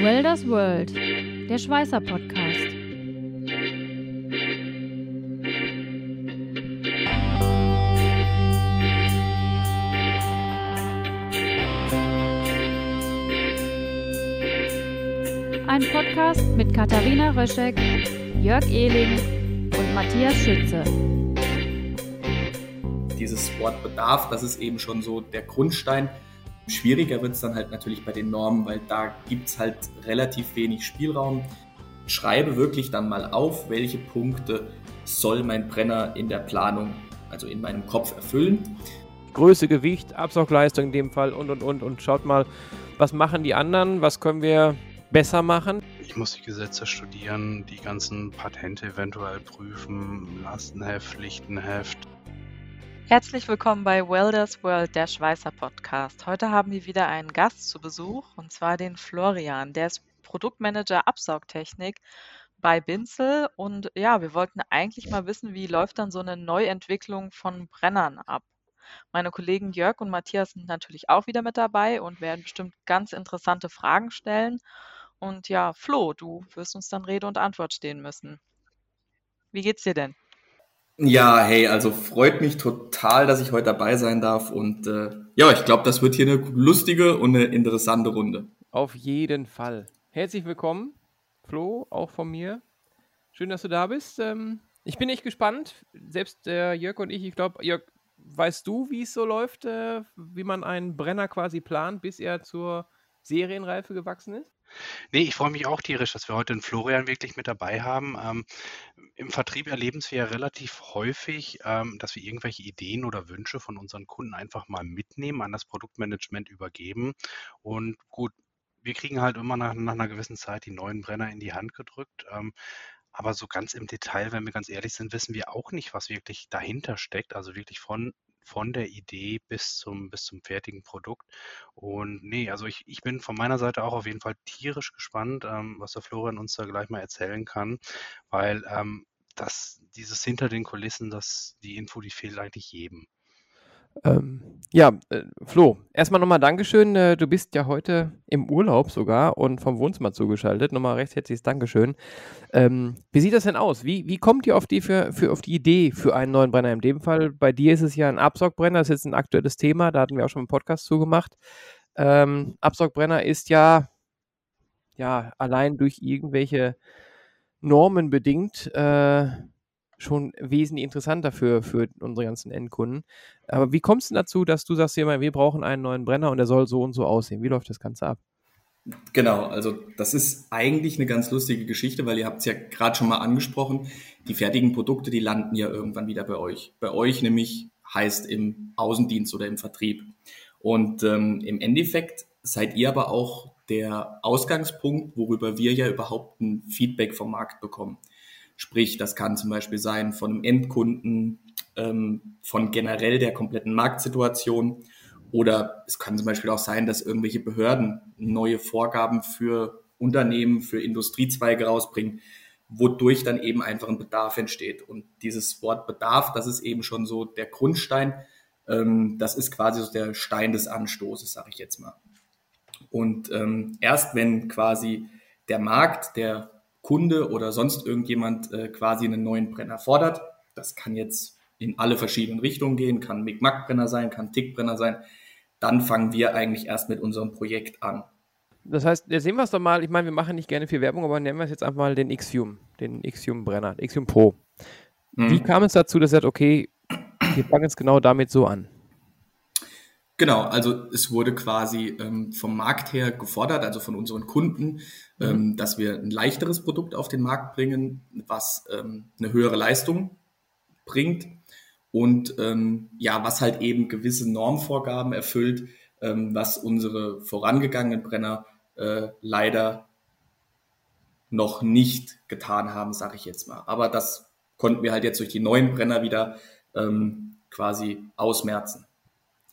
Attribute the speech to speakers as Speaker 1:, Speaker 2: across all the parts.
Speaker 1: Welders World, der Schweißer Podcast. Ein Podcast mit Katharina Röschek, Jörg Ehling und Matthias Schütze.
Speaker 2: Dieses Wort Bedarf, das ist eben schon so der Grundstein Schwieriger wird es dann halt natürlich bei den Normen, weil da gibt es halt relativ wenig Spielraum. Schreibe wirklich dann mal auf, welche Punkte soll mein Brenner in der Planung, also in meinem Kopf erfüllen.
Speaker 3: Größe, Gewicht, Absaugleistung in dem Fall und und und und schaut mal, was machen die anderen, was können wir besser machen.
Speaker 4: Ich muss die Gesetze studieren, die ganzen Patente eventuell prüfen, Lastenheft, Pflichtenheft.
Speaker 5: Herzlich willkommen bei Welders World, der Schweißer Podcast. Heute haben wir wieder einen Gast zu Besuch und zwar den Florian. Der ist Produktmanager Absaugtechnik bei Binzel und ja, wir wollten eigentlich mal wissen, wie läuft dann so eine Neuentwicklung von Brennern ab. Meine Kollegen Jörg und Matthias sind natürlich auch wieder mit dabei und werden bestimmt ganz interessante Fragen stellen. Und ja, Flo, du wirst uns dann Rede und Antwort stehen müssen. Wie geht's dir denn?
Speaker 2: Ja, hey, also freut mich total, dass ich heute dabei sein darf. Und äh, ja, ich glaube, das wird hier eine lustige und eine interessante Runde.
Speaker 3: Auf jeden Fall. Herzlich willkommen, Flo, auch von mir. Schön, dass du da bist. Ähm, ich bin echt gespannt. Selbst äh, Jörg und ich, ich glaube, Jörg, weißt du, wie es so läuft, äh, wie man einen Brenner quasi plant, bis er zur Serienreife gewachsen ist?
Speaker 4: Nee, ich freue mich auch tierisch, dass wir heute den Florian wirklich mit dabei haben. Ähm, Im Vertrieb erleben wir ja relativ häufig, ähm, dass wir irgendwelche Ideen oder Wünsche von unseren Kunden einfach mal mitnehmen, an das Produktmanagement übergeben. Und gut, wir kriegen halt immer nach, nach einer gewissen Zeit die neuen Brenner in die Hand gedrückt. Ähm, aber so ganz im Detail, wenn wir ganz ehrlich sind, wissen wir auch nicht, was wirklich dahinter steckt. Also wirklich von von der Idee bis zum, bis zum fertigen Produkt. Und nee, also ich, ich bin von meiner Seite auch auf jeden Fall tierisch gespannt, ähm, was der Florian uns da gleich mal erzählen kann, weil ähm, das, dieses hinter den Kulissen, das, die Info, die fehlt eigentlich jedem.
Speaker 3: Ähm, ja, äh, Flo, erstmal nochmal Dankeschön. Äh, du bist ja heute im Urlaub sogar und vom Wohnzimmer zugeschaltet. Nochmal recht herzliches Dankeschön. Ähm, wie sieht das denn aus? Wie, wie kommt ihr auf die, für, für, auf die Idee für einen neuen Brenner? In dem Fall, bei dir ist es ja ein Absaugbrenner, das ist jetzt ein aktuelles Thema, da hatten wir auch schon einen Podcast zugemacht. Ähm, Absaugbrenner ist ja, ja allein durch irgendwelche Normen bedingt. Äh, schon wesentlich interessanter für, für unsere ganzen Endkunden. Aber wie kommst du dazu, dass du sagst, wir brauchen einen neuen Brenner und der soll so und so aussehen? Wie läuft das Ganze ab?
Speaker 2: Genau, also das ist eigentlich eine ganz lustige Geschichte, weil ihr habt es ja gerade schon mal angesprochen. Die fertigen Produkte, die landen ja irgendwann wieder bei euch. Bei euch nämlich heißt im Außendienst oder im Vertrieb. Und ähm, im Endeffekt seid ihr aber auch der Ausgangspunkt, worüber wir ja überhaupt ein Feedback vom Markt bekommen. Sprich, das kann zum Beispiel sein von einem Endkunden, ähm, von generell der kompletten Marktsituation. Oder es kann zum Beispiel auch sein, dass irgendwelche Behörden neue Vorgaben für Unternehmen, für Industriezweige rausbringen, wodurch dann eben einfach ein Bedarf entsteht. Und dieses Wort Bedarf, das ist eben schon so der Grundstein. Ähm, das ist quasi so der Stein des Anstoßes, sage ich jetzt mal. Und ähm, erst wenn quasi der Markt, der Kunde oder sonst irgendjemand äh, quasi einen neuen Brenner fordert. Das kann jetzt in alle verschiedenen Richtungen gehen, kann Mic-Mac-Brenner sein, kann Tick-Brenner sein. Dann fangen wir eigentlich erst mit unserem Projekt an.
Speaker 3: Das heißt, jetzt sehen wir es doch mal, ich meine, wir machen nicht gerne viel Werbung, aber nennen wir es jetzt einfach mal den Xium, den Xium-Brenner, Xium Pro. Hm. Wie kam es dazu, dass er sagt, okay, wir fangen jetzt genau damit so an?
Speaker 2: Genau, also es wurde quasi ähm, vom Markt her gefordert, also von unseren Kunden, mhm. ähm, dass wir ein leichteres Produkt auf den Markt bringen, was ähm, eine höhere Leistung bringt und ähm, ja, was halt eben gewisse Normvorgaben erfüllt, ähm, was unsere vorangegangenen Brenner äh, leider noch nicht getan haben, sage ich jetzt mal. Aber das konnten wir halt jetzt durch die neuen Brenner wieder ähm, quasi ausmerzen.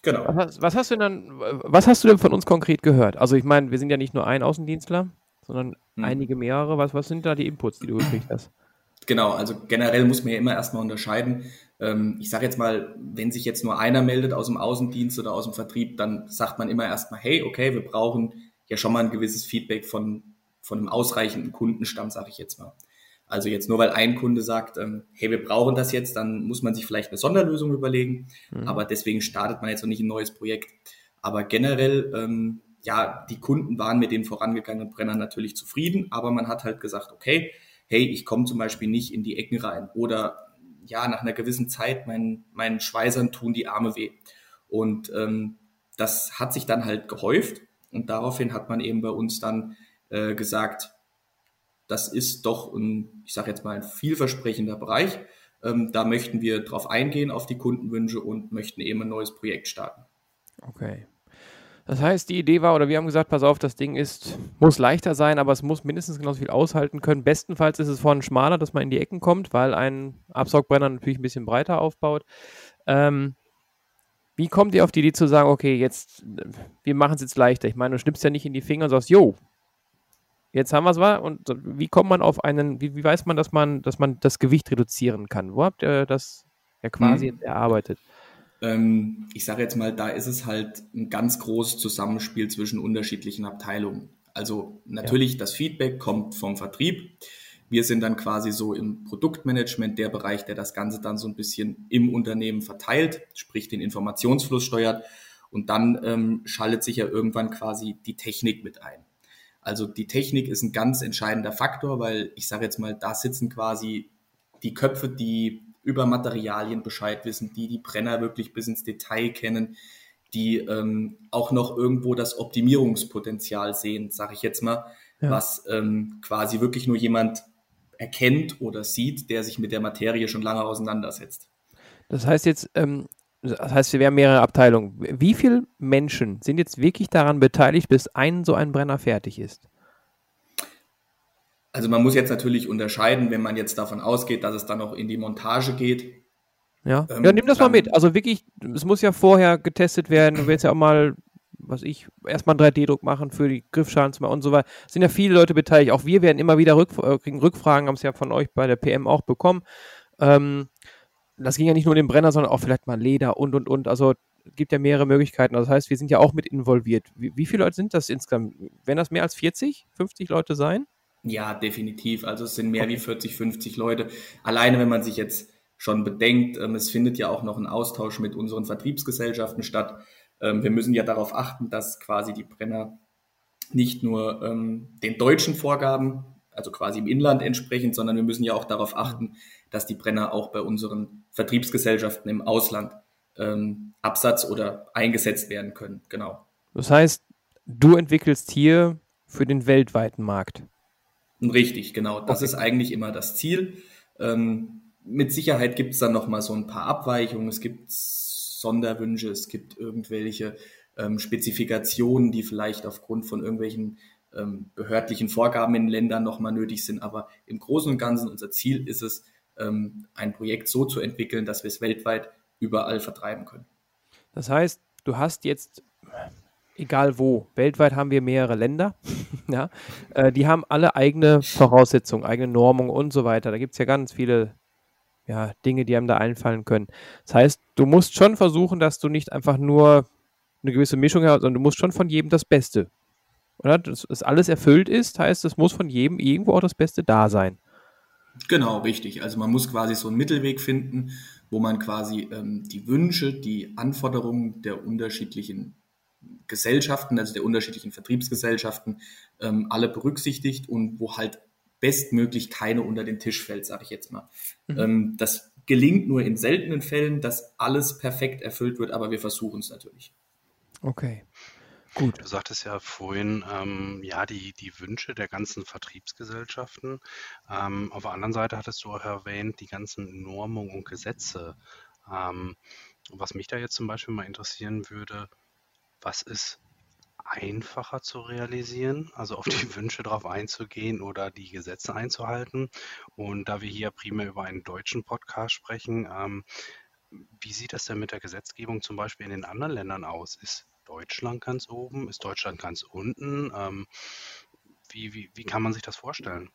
Speaker 3: Genau. Was, was, hast du denn was hast du denn von uns konkret gehört? Also ich meine, wir sind ja nicht nur ein Außendienstler, sondern hm. einige mehrere. Was, was sind da die Inputs, die du gekriegt hast?
Speaker 2: Genau, also generell muss man ja immer erstmal unterscheiden. Ähm, ich sage jetzt mal, wenn sich jetzt nur einer meldet aus dem Außendienst oder aus dem Vertrieb, dann sagt man immer erstmal, hey, okay, wir brauchen ja schon mal ein gewisses Feedback von von einem ausreichenden Kundenstamm, sage ich jetzt mal. Also jetzt nur weil ein Kunde sagt, ähm, hey, wir brauchen das jetzt, dann muss man sich vielleicht eine Sonderlösung überlegen. Mhm. Aber deswegen startet man jetzt noch nicht ein neues Projekt. Aber generell, ähm, ja, die Kunden waren mit den vorangegangenen Brennern natürlich zufrieden, aber man hat halt gesagt, okay, hey, ich komme zum Beispiel nicht in die Ecken rein oder ja, nach einer gewissen Zeit meinen, meinen Schweißern tun die Arme weh. Und ähm, das hat sich dann halt gehäuft und daraufhin hat man eben bei uns dann äh, gesagt, das ist doch ein, ich sage jetzt mal, ein vielversprechender Bereich. Ähm, da möchten wir drauf eingehen, auf die Kundenwünsche und möchten eben ein neues Projekt starten.
Speaker 3: Okay. Das heißt, die Idee war, oder wir haben gesagt, pass auf, das Ding ist, muss leichter sein, aber es muss mindestens genauso viel aushalten können. Bestenfalls ist es vorne schmaler, dass man in die Ecken kommt, weil ein Absaugbrenner natürlich ein bisschen breiter aufbaut. Ähm, wie kommt ihr auf die Idee zu sagen, okay, jetzt, wir machen es jetzt leichter? Ich meine, du schnippst ja nicht in die Finger und sagst, jo, jetzt haben wir es mal. Und wie kommt man auf einen, wie, wie, weiß man, dass man, dass man das Gewicht reduzieren kann? Wo habt ihr das ja quasi hm. erarbeitet?
Speaker 2: Ähm, ich sage jetzt mal, da ist es halt ein ganz großes Zusammenspiel zwischen unterschiedlichen Abteilungen. Also natürlich, ja. das Feedback kommt vom Vertrieb. Wir sind dann quasi so im Produktmanagement der Bereich, der das Ganze dann so ein bisschen im Unternehmen verteilt, sprich den Informationsfluss steuert. Und dann ähm, schaltet sich ja irgendwann quasi die Technik mit ein. Also die Technik ist ein ganz entscheidender Faktor, weil ich sage jetzt mal, da sitzen quasi die Köpfe, die über Materialien Bescheid wissen, die die Brenner wirklich bis ins Detail kennen, die ähm, auch noch irgendwo das Optimierungspotenzial sehen, sage ich jetzt mal, ja. was ähm, quasi wirklich nur jemand erkennt oder sieht, der sich mit der Materie schon lange auseinandersetzt.
Speaker 3: Das heißt jetzt, ähm, das heißt, wir haben mehrere Abteilungen. Wie viele Menschen sind jetzt wirklich daran beteiligt, bis ein so ein Brenner fertig ist?
Speaker 2: Also man muss jetzt natürlich unterscheiden, wenn man jetzt davon ausgeht, dass es dann noch in die Montage geht.
Speaker 3: Ja, ähm, ja nimm das mal mit. Also wirklich, es muss ja vorher getestet werden. Du willst ja auch mal, was ich, erstmal einen 3D-Druck machen für die Griffschalen und so weiter. Es sind ja viele Leute beteiligt. Auch wir werden immer wieder Rückf äh, kriegen Rückfragen, haben es ja von euch bei der PM auch bekommen. Ähm, das ging ja nicht nur um den Brenner, sondern auch vielleicht mal Leder und und und. Also es gibt ja mehrere Möglichkeiten. Also das heißt, wir sind ja auch mit involviert. Wie, wie viele Leute sind das insgesamt? Werden das mehr als 40, 50 Leute sein?
Speaker 2: Ja, definitiv. Also es sind mehr wie 40, 50 Leute. Alleine, wenn man sich jetzt schon bedenkt, ähm, es findet ja auch noch ein Austausch mit unseren Vertriebsgesellschaften statt. Ähm, wir müssen ja darauf achten, dass quasi die Brenner nicht nur ähm, den deutschen Vorgaben, also quasi im Inland entsprechen, sondern wir müssen ja auch darauf achten, dass die Brenner auch bei unseren Vertriebsgesellschaften im Ausland ähm, Absatz oder eingesetzt werden können. Genau.
Speaker 3: Das heißt, du entwickelst hier für den weltweiten Markt.
Speaker 2: Richtig, genau. Das okay. ist eigentlich immer das Ziel. Ähm, mit Sicherheit gibt es dann noch mal so ein paar Abweichungen. Es gibt Sonderwünsche, es gibt irgendwelche ähm, Spezifikationen, die vielleicht aufgrund von irgendwelchen ähm, behördlichen Vorgaben in Ländern noch mal nötig sind. Aber im Großen und Ganzen unser Ziel ist es, ähm, ein Projekt so zu entwickeln, dass wir es weltweit überall vertreiben können.
Speaker 3: Das heißt, du hast jetzt egal wo. Weltweit haben wir mehrere Länder. ja, äh, die haben alle eigene Voraussetzungen, eigene Normungen und so weiter. Da gibt es ja ganz viele ja, Dinge, die einem da einfallen können. Das heißt, du musst schon versuchen, dass du nicht einfach nur eine gewisse Mischung hast, sondern du musst schon von jedem das Beste. Oder? Dass alles erfüllt ist, heißt, es muss von jedem irgendwo auch das Beste da sein.
Speaker 2: Genau, richtig. Also man muss quasi so einen Mittelweg finden, wo man quasi ähm, die Wünsche, die Anforderungen der unterschiedlichen Gesellschaften, also der unterschiedlichen Vertriebsgesellschaften, ähm, alle berücksichtigt und wo halt bestmöglich keine unter den Tisch fällt, sage ich jetzt mal. Mhm. Ähm, das gelingt nur in seltenen Fällen, dass alles perfekt erfüllt wird, aber wir versuchen es natürlich.
Speaker 3: Okay.
Speaker 4: Gut. Du sagtest ja vorhin, ähm, ja, die, die Wünsche der ganzen Vertriebsgesellschaften. Ähm, auf der anderen Seite hattest du auch erwähnt, die ganzen Normungen und Gesetze. Ähm, was mich da jetzt zum Beispiel mal interessieren würde, was ist einfacher zu realisieren, also auf die Wünsche drauf einzugehen oder die Gesetze einzuhalten? Und da wir hier primär über einen deutschen Podcast sprechen, ähm, wie sieht das denn mit der Gesetzgebung zum Beispiel in den anderen Ländern aus? Ist Deutschland ganz oben? Ist Deutschland ganz unten? Ähm, wie, wie, wie kann man sich das vorstellen?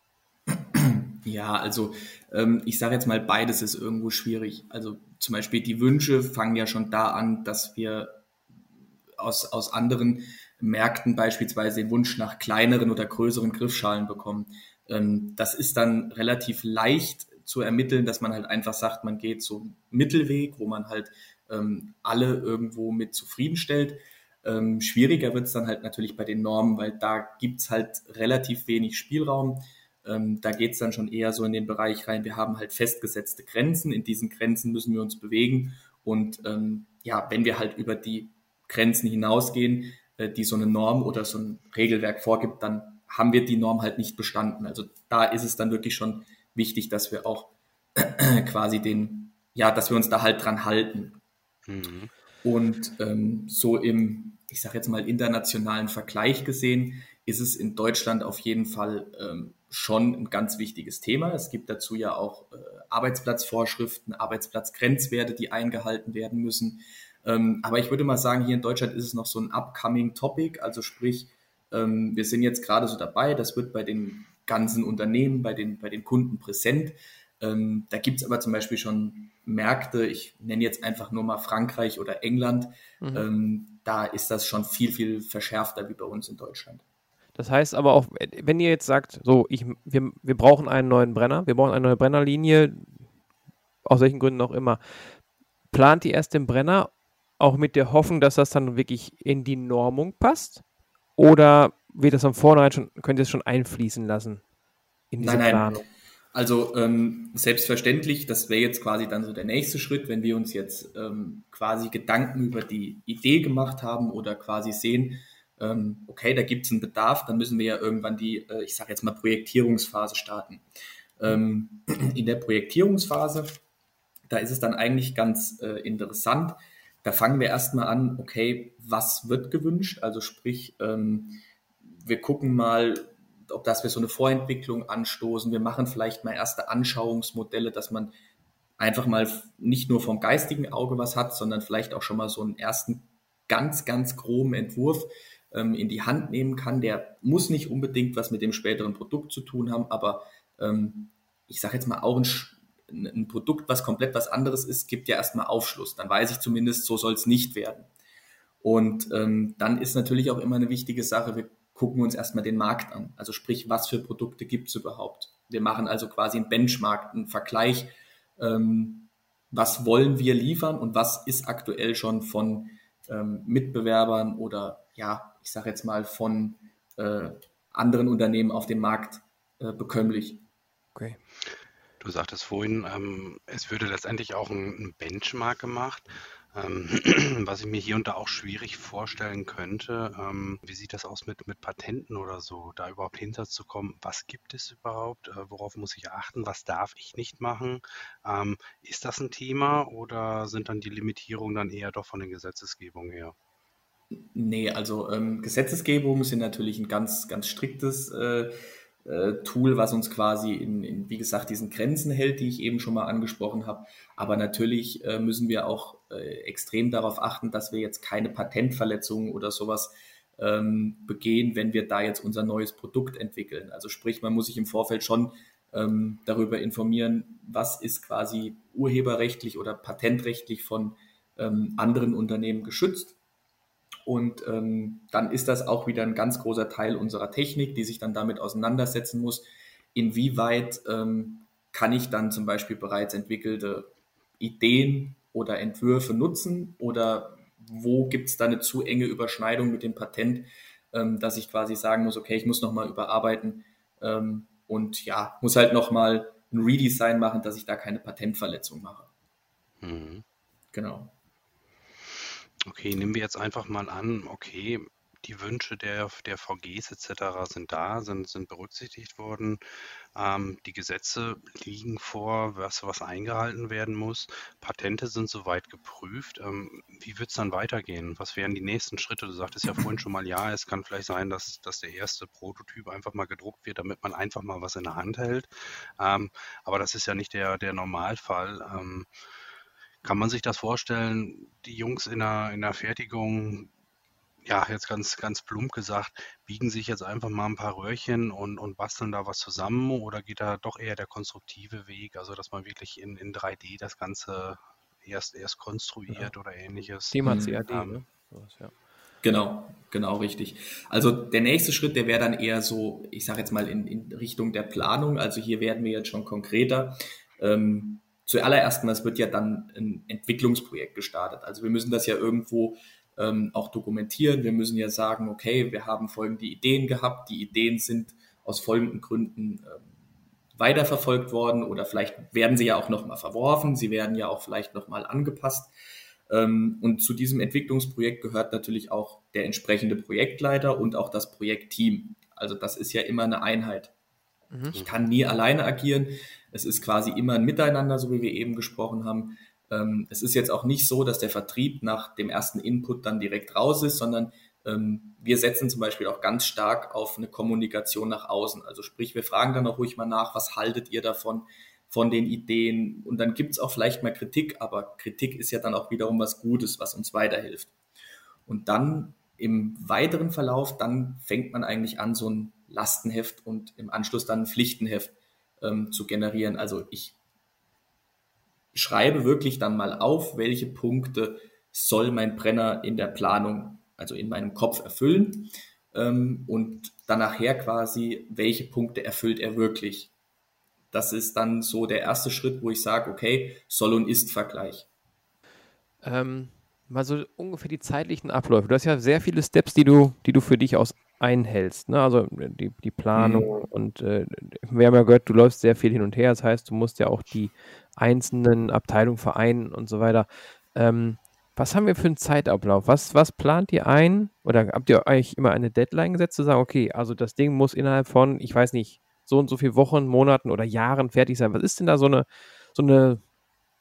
Speaker 2: Ja, also ähm, ich sage jetzt mal, beides ist irgendwo schwierig. Also zum Beispiel die Wünsche fangen ja schon da an, dass wir aus, aus anderen Märkten beispielsweise den Wunsch nach kleineren oder größeren Griffschalen bekommen. Ähm, das ist dann relativ leicht zu ermitteln, dass man halt einfach sagt, man geht so Mittelweg, wo man halt ähm, alle irgendwo mit zufriedenstellt. Ähm, schwieriger wird es dann halt natürlich bei den Normen, weil da gibt's halt relativ wenig Spielraum. Ähm, da geht's dann schon eher so in den Bereich rein, wir haben halt festgesetzte Grenzen, in diesen Grenzen müssen wir uns bewegen und ähm, ja, wenn wir halt über die Grenzen hinausgehen, äh, die so eine Norm oder so ein Regelwerk vorgibt, dann haben wir die Norm halt nicht bestanden. Also da ist es dann wirklich schon wichtig, dass wir auch quasi den, ja, dass wir uns da halt dran halten. Mhm. Und ähm, so im, ich sage jetzt mal, internationalen Vergleich gesehen, ist es in Deutschland auf jeden Fall ähm, schon ein ganz wichtiges Thema. Es gibt dazu ja auch äh, Arbeitsplatzvorschriften, Arbeitsplatzgrenzwerte, die eingehalten werden müssen. Ähm, aber ich würde mal sagen, hier in Deutschland ist es noch so ein upcoming Topic. Also sprich, ähm, wir sind jetzt gerade so dabei, das wird bei den ganzen Unternehmen, bei den, bei den Kunden präsent. Ähm, da gibt es aber zum Beispiel schon Märkte, ich nenne jetzt einfach nur mal Frankreich oder England, mhm. ähm, da ist das schon viel, viel verschärfter wie bei uns in Deutschland.
Speaker 3: Das heißt aber auch, wenn ihr jetzt sagt, so, ich, wir, wir brauchen einen neuen Brenner, wir brauchen eine neue Brennerlinie, aus welchen Gründen auch immer, plant ihr erst den Brenner auch mit der Hoffnung, dass das dann wirklich in die Normung passt? Oder wird das von vornherein schon, könnt ihr es schon einfließen lassen
Speaker 2: in diese nein, Planung? Also ähm, selbstverständlich, das wäre jetzt quasi dann so der nächste Schritt, wenn wir uns jetzt ähm, quasi Gedanken über die Idee gemacht haben oder quasi sehen, ähm, okay, da gibt es einen Bedarf, dann müssen wir ja irgendwann die, äh, ich sage jetzt mal, Projektierungsphase starten. Ähm, in der Projektierungsphase, da ist es dann eigentlich ganz äh, interessant. Da fangen wir erstmal an, okay, was wird gewünscht? Also sprich, ähm, wir gucken mal, ob das wir so eine Vorentwicklung anstoßen. Wir machen vielleicht mal erste Anschauungsmodelle, dass man einfach mal nicht nur vom geistigen Auge was hat, sondern vielleicht auch schon mal so einen ersten ganz, ganz groben Entwurf ähm, in die Hand nehmen kann. Der muss nicht unbedingt was mit dem späteren Produkt zu tun haben, aber ähm, ich sage jetzt mal auch ein, ein Produkt, was komplett was anderes ist, gibt ja erstmal Aufschluss. Dann weiß ich zumindest, so soll es nicht werden. Und ähm, dann ist natürlich auch immer eine wichtige Sache, wir gucken wir uns erstmal den Markt an. Also sprich, was für Produkte gibt es überhaupt? Wir machen also quasi einen Benchmark, einen Vergleich, ähm, was wollen wir liefern und was ist aktuell schon von ähm, Mitbewerbern oder ja, ich sage jetzt mal von äh, anderen Unternehmen auf dem Markt äh, bekömmlich.
Speaker 4: Okay. Du sagtest vorhin, ähm, es würde letztendlich auch ein, ein Benchmark gemacht. Ähm, was ich mir hier und da auch schwierig vorstellen könnte, ähm, wie sieht das aus mit, mit Patenten oder so, da überhaupt hinterzukommen, was gibt es überhaupt, äh, worauf muss ich achten, was darf ich nicht machen? Ähm, ist das ein Thema oder sind dann die Limitierungen dann eher doch von den Gesetzesgebungen her?
Speaker 2: Nee, also ähm, Gesetzesgebungen sind natürlich ein ganz, ganz striktes äh, Tool, was uns quasi in, in, wie gesagt, diesen Grenzen hält, die ich eben schon mal angesprochen habe. Aber natürlich äh, müssen wir auch äh, extrem darauf achten, dass wir jetzt keine Patentverletzungen oder sowas ähm, begehen, wenn wir da jetzt unser neues Produkt entwickeln. Also sprich, man muss sich im Vorfeld schon ähm, darüber informieren, was ist quasi urheberrechtlich oder patentrechtlich von ähm, anderen Unternehmen geschützt und ähm, dann ist das auch wieder ein ganz großer Teil unserer Technik, die sich dann damit auseinandersetzen muss. Inwieweit ähm, kann ich dann zum Beispiel bereits entwickelte Ideen oder Entwürfe nutzen oder wo gibt es da eine zu enge Überschneidung mit dem Patent, ähm, dass ich quasi sagen muss, okay, ich muss nochmal überarbeiten ähm, und ja, muss halt nochmal ein Redesign machen, dass ich da keine Patentverletzung mache. Mhm. Genau.
Speaker 4: Okay, nehmen wir jetzt einfach mal an, okay, die Wünsche der, der VGs etc. sind da, sind, sind berücksichtigt worden. Ähm, die Gesetze liegen vor, was, was eingehalten werden muss. Patente sind soweit geprüft. Ähm, wie wird es dann weitergehen? Was wären die nächsten Schritte? Du sagtest ja vorhin schon mal, ja, es kann vielleicht sein, dass, dass der erste Prototyp einfach mal gedruckt wird, damit man einfach mal was in der Hand hält. Ähm, aber das ist ja nicht der, der Normalfall. Kann man sich das vorstellen, die Jungs in der, in der Fertigung, ja, jetzt ganz, ganz plump gesagt, biegen sich jetzt einfach mal ein paar Röhrchen und, und basteln da was zusammen oder geht da doch eher der konstruktive Weg, also dass man wirklich in, in 3D das Ganze erst, erst konstruiert ja. oder ähnliches?
Speaker 3: Thema CAD, ähm, ne?
Speaker 2: ja. Genau, genau richtig. Also der nächste Schritt, der wäre dann eher so, ich sage jetzt mal in, in, Richtung der Planung. Also hier werden wir jetzt schon konkreter. Ähm, zuallererst mal, es wird ja dann ein Entwicklungsprojekt gestartet. Also wir müssen das ja irgendwo ähm, auch dokumentieren. Wir müssen ja sagen, okay, wir haben folgende Ideen gehabt. Die Ideen sind aus folgenden Gründen ähm, weiterverfolgt worden oder vielleicht werden sie ja auch nochmal verworfen. Sie werden ja auch vielleicht nochmal angepasst. Ähm, und zu diesem Entwicklungsprojekt gehört natürlich auch der entsprechende Projektleiter und auch das Projektteam. Also das ist ja immer eine Einheit. Mhm. Ich kann nie alleine agieren. Es ist quasi immer ein Miteinander, so wie wir eben gesprochen haben. Ähm, es ist jetzt auch nicht so, dass der Vertrieb nach dem ersten Input dann direkt raus ist, sondern ähm, wir setzen zum Beispiel auch ganz stark auf eine Kommunikation nach außen. Also sprich, wir fragen dann auch ruhig mal nach, was haltet ihr davon, von den Ideen? Und dann gibt es auch vielleicht mal Kritik, aber Kritik ist ja dann auch wiederum was Gutes, was uns weiterhilft. Und dann im weiteren Verlauf, dann fängt man eigentlich an, so ein Lastenheft und im Anschluss dann ein Pflichtenheft ähm, zu generieren. Also ich schreibe wirklich dann mal auf, welche Punkte soll mein Brenner in der Planung also in meinem Kopf erfüllen ähm, und dann nachher quasi, welche Punkte erfüllt er wirklich. Das ist dann so der erste Schritt, wo ich sage, okay, Soll- und Ist-Vergleich.
Speaker 3: Ähm, mal so ungefähr die zeitlichen Abläufe. Du hast ja sehr viele Steps, die du, die du für dich aus einhältst. Ne? Also die, die Planung mhm. und äh, wir haben ja gehört, du läufst sehr viel hin und her. Das heißt, du musst ja auch die einzelnen Abteilungen vereinen und so weiter. Ähm, was haben wir für einen Zeitablauf? Was, was plant ihr ein? Oder habt ihr euch immer eine Deadline gesetzt, zu sagen, okay, also das Ding muss innerhalb von, ich weiß nicht, so und so viele Wochen, Monaten oder Jahren fertig sein? Was ist denn da so eine, so eine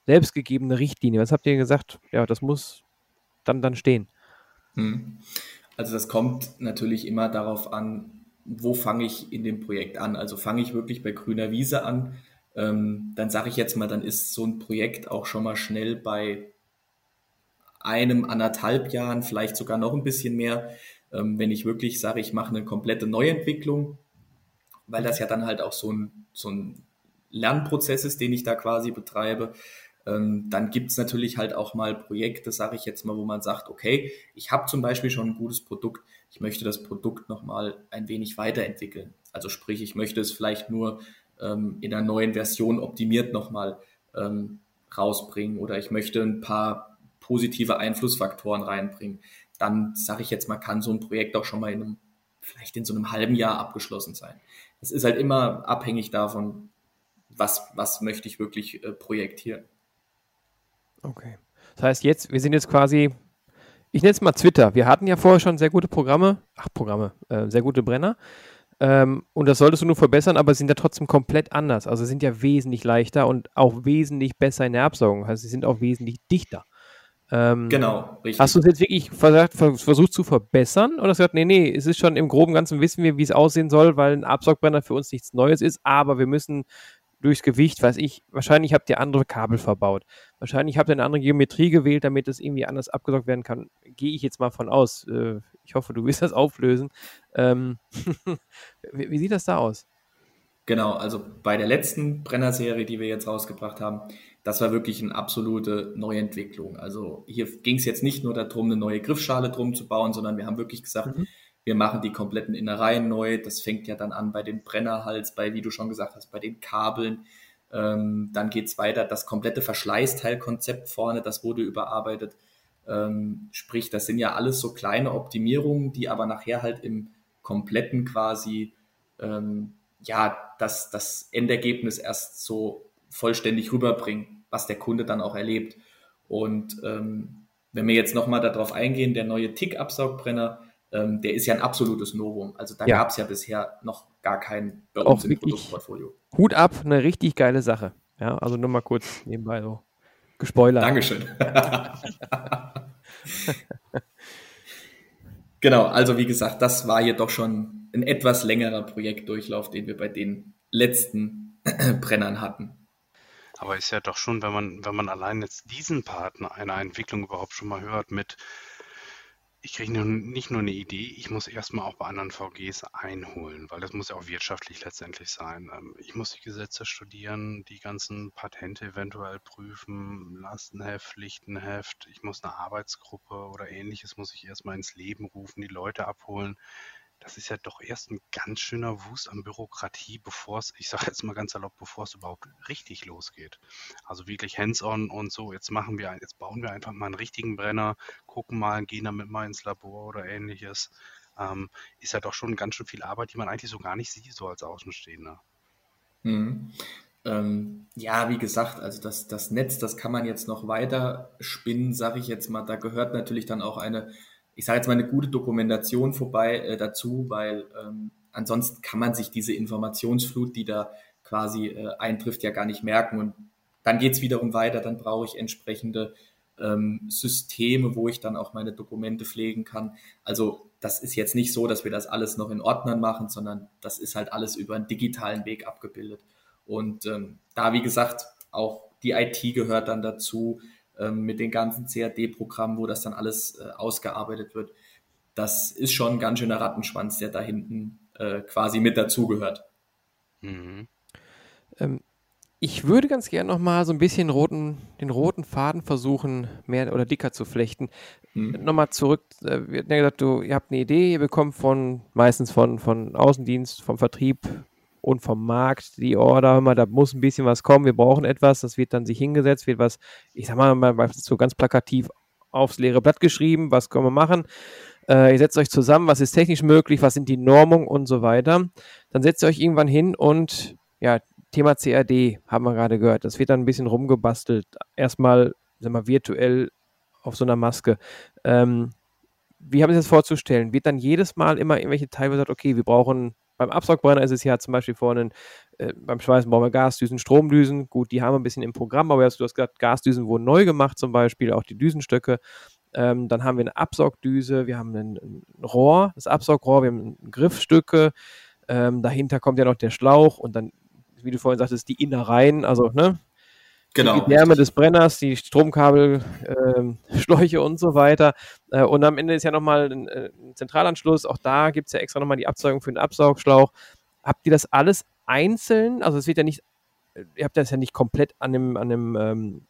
Speaker 3: selbstgegebene Richtlinie? Was habt ihr gesagt? Ja, das muss dann, dann stehen.
Speaker 2: Hm. Also das kommt natürlich immer darauf an, wo fange ich in dem Projekt an? Also fange ich wirklich bei grüner Wiese an? Ähm, dann sage ich jetzt mal, dann ist so ein Projekt auch schon mal schnell bei einem, anderthalb Jahren, vielleicht sogar noch ein bisschen mehr, ähm, wenn ich wirklich sage, ich mache eine komplette Neuentwicklung, weil das ja dann halt auch so ein, so ein Lernprozess ist, den ich da quasi betreibe. Ähm, dann gibt's natürlich halt auch mal Projekte, sage ich jetzt mal, wo man sagt, okay, ich habe zum Beispiel schon ein gutes Produkt, ich möchte das Produkt nochmal ein wenig weiterentwickeln. Also sprich, ich möchte es vielleicht nur ähm, in einer neuen Version optimiert nochmal ähm, rausbringen oder ich möchte ein paar positive Einflussfaktoren reinbringen, dann sage ich jetzt mal, kann so ein Projekt auch schon mal in einem, vielleicht in so einem halben Jahr abgeschlossen sein. Es ist halt immer abhängig davon, was, was möchte ich wirklich äh, projektieren.
Speaker 3: Okay. Das heißt jetzt, wir sind jetzt quasi, ich nenne es mal Twitter. Wir hatten ja vorher schon sehr gute Programme, ach Programme, äh, sehr gute Brenner. Ähm, und das solltest du nur verbessern, aber sind ja trotzdem komplett anders. Also sind ja wesentlich leichter und auch wesentlich besser in der Absaugung. Also sie sind auch wesentlich dichter.
Speaker 2: Ähm, genau,
Speaker 3: richtig. Hast du es jetzt wirklich versucht, versucht zu verbessern oder hast du gesagt, nee, nee, es ist schon im groben Ganzen wissen wir, wie es aussehen soll, weil ein Absaugbrenner für uns nichts Neues ist, aber wir müssen durchs Gewicht, weiß ich, wahrscheinlich habt ihr andere Kabel verbaut. Wahrscheinlich habt ihr eine andere Geometrie gewählt, damit es irgendwie anders abgesaugt werden kann. Gehe ich jetzt mal von aus. Äh, ich hoffe, du willst das auflösen. Ähm wie, wie sieht das da aus?
Speaker 2: Genau, also bei der letzten Brenner-Serie, die wir jetzt rausgebracht haben, das war wirklich eine absolute Neuentwicklung. Also hier ging es jetzt nicht nur darum, eine neue Griffschale drum zu bauen, sondern wir haben wirklich gesagt, mhm. Wir machen die kompletten Innereien neu. Das fängt ja dann an bei dem Brennerhals, bei, wie du schon gesagt hast, bei den Kabeln. Ähm, dann es weiter, das komplette Verschleißteilkonzept vorne, das wurde überarbeitet. Ähm, sprich, das sind ja alles so kleine Optimierungen, die aber nachher halt im kompletten quasi ähm, ja das, das Endergebnis erst so vollständig rüberbringen, was der Kunde dann auch erlebt. Und ähm, wenn wir jetzt nochmal darauf eingehen, der neue Tick-Absaugbrenner, ähm, der ist ja ein absolutes Novum. Also da ja. gab es ja bisher noch gar keinen
Speaker 3: bei uns im Produktportfolio. Hut ab, eine richtig geile Sache. Ja, also nur mal kurz nebenbei so gespoilert.
Speaker 2: Dankeschön. genau, also wie gesagt, das war hier doch schon ein etwas längerer Projektdurchlauf, den wir bei den letzten Brennern hatten.
Speaker 4: Aber ist ja doch schon, wenn man, wenn man allein jetzt diesen Partner einer Entwicklung überhaupt schon mal hört mit ich kriege nicht nur eine Idee, ich muss erstmal auch bei anderen VGs einholen, weil das muss ja auch wirtschaftlich letztendlich sein. Ähm, ich muss die Gesetze studieren, die ganzen Patente eventuell prüfen, Lastenheft, Pflichtenheft, ich muss eine Arbeitsgruppe oder ähnliches muss ich erstmal ins Leben rufen, die Leute abholen das ist ja doch erst ein ganz schöner Wust an Bürokratie, bevor es, ich sage jetzt mal ganz salopp, bevor es überhaupt richtig losgeht. Also wirklich hands-on und so, jetzt machen wir, jetzt bauen wir einfach mal einen richtigen Brenner, gucken mal, gehen damit mal ins Labor oder ähnliches. Ähm, ist ja doch schon ganz schön viel Arbeit, die man eigentlich so gar nicht sieht, so als Außenstehender.
Speaker 2: Mhm. Ähm, ja, wie gesagt, also das, das Netz, das kann man jetzt noch weiter spinnen, sage ich jetzt mal. Da gehört natürlich dann auch eine ich sage jetzt mal, eine gute Dokumentation vorbei äh, dazu, weil ähm, ansonsten kann man sich diese Informationsflut, die da quasi äh, eintrifft, ja gar nicht merken. Und dann geht es wiederum weiter, dann brauche ich entsprechende ähm, Systeme, wo ich dann auch meine Dokumente pflegen kann. Also das ist jetzt nicht so, dass wir das alles noch in Ordnern machen, sondern das ist halt alles über einen digitalen Weg abgebildet. Und ähm, da, wie gesagt, auch die IT gehört dann dazu, mit den ganzen CAD-Programmen, wo das dann alles äh, ausgearbeitet wird. Das ist schon ein ganz schöner Rattenschwanz, der da hinten äh, quasi mit dazugehört.
Speaker 3: Mhm. Ähm, ich würde ganz gerne noch mal so ein bisschen roten, den roten Faden versuchen, mehr oder dicker zu flechten. Mhm. Nochmal zurück, äh, wir hatten ja gesagt, du, ihr habt eine Idee, ihr bekommt von, meistens von, von Außendienst, vom Vertrieb und vom Markt die Order, mal, da muss ein bisschen was kommen, wir brauchen etwas, das wird dann sich hingesetzt, wird was, ich sag mal, mal so ganz plakativ aufs leere Blatt geschrieben, was können wir machen, äh, ihr setzt euch zusammen, was ist technisch möglich, was sind die Normungen und so weiter, dann setzt ihr euch irgendwann hin und ja, Thema CAD haben wir gerade gehört, das wird dann ein bisschen rumgebastelt, erstmal, sag mal, virtuell auf so einer Maske. Ähm, wie haben Sie das vorzustellen? Wird dann jedes Mal immer irgendwelche Teile gesagt, okay, wir brauchen beim Absaugbrenner ist es ja zum Beispiel vorne, äh, beim Schweißen brauchen wir Gasdüsen, Stromdüsen. Gut, die haben wir ein bisschen im Programm, aber du hast gesagt, Gasdüsen wurden neu gemacht zum Beispiel, auch die Düsenstöcke. Ähm, dann haben wir eine Absaugdüse, wir haben ein, ein Rohr, das Absaugrohr, wir haben Griffstücke. Ähm, dahinter kommt ja noch der Schlauch und dann, wie du vorhin sagtest, die Innereien, also ne, Genau. Die Wärme des Brenners, die Stromkabel, äh, Schläuche und so weiter. Äh, und am Ende ist ja nochmal ein, äh, ein Zentralanschluss. Auch da gibt es ja extra nochmal die Abzeugung für den Absaugschlauch. Habt ihr das alles einzeln? Also es wird ja nicht, ihr habt das ja nicht komplett an dem, an dem, ähm,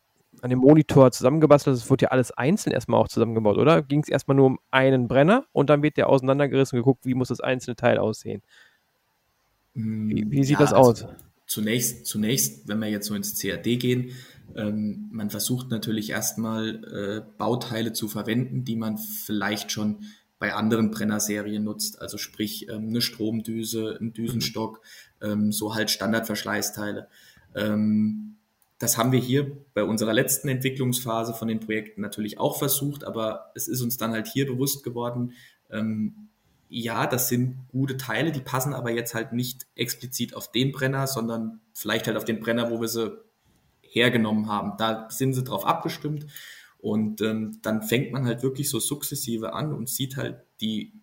Speaker 3: an dem Monitor zusammengebastelt. Es wurde ja alles einzeln erstmal auch zusammengebaut, oder? Ging es erstmal nur um einen Brenner und dann wird der auseinandergerissen und geguckt, wie muss das einzelne Teil aussehen? Wie, wie sieht ja, das aus? Also
Speaker 2: zunächst, zunächst, wenn wir jetzt so ins CAD gehen, ähm, man versucht natürlich erstmal äh, Bauteile zu verwenden, die man vielleicht schon bei anderen Brennerserien nutzt, also sprich ähm, eine Stromdüse, ein Düsenstock, ähm, so halt Standardverschleißteile. Ähm, das haben wir hier bei unserer letzten Entwicklungsphase von den Projekten natürlich auch versucht, aber es ist uns dann halt hier bewusst geworden, ähm, ja, das sind gute Teile, die passen aber jetzt halt nicht explizit auf den Brenner, sondern vielleicht halt auf den Brenner, wo wir sie hergenommen haben. Da sind sie drauf abgestimmt und ähm, dann fängt man halt wirklich so sukzessive an und sieht halt die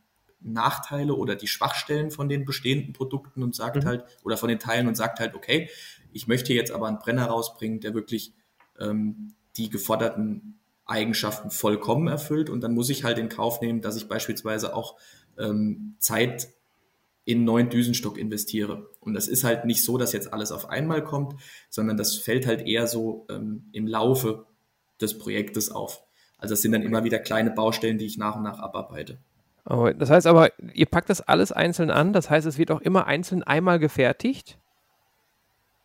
Speaker 2: Nachteile oder die Schwachstellen von den bestehenden Produkten und sagt mhm. halt, oder von den Teilen und sagt halt, okay, ich möchte jetzt aber einen Brenner rausbringen, der wirklich ähm, die geforderten Eigenschaften vollkommen erfüllt und dann muss ich halt in Kauf nehmen, dass ich beispielsweise auch ähm, Zeit in neuen Düsenstock investiere. Und das ist halt nicht so, dass jetzt alles auf einmal kommt, sondern das fällt halt eher so ähm, im Laufe des Projektes auf. Also es sind dann immer wieder kleine Baustellen, die ich nach und nach abarbeite.
Speaker 3: Oh, das heißt aber, ihr packt das alles einzeln an, das heißt, es wird auch immer einzeln einmal gefertigt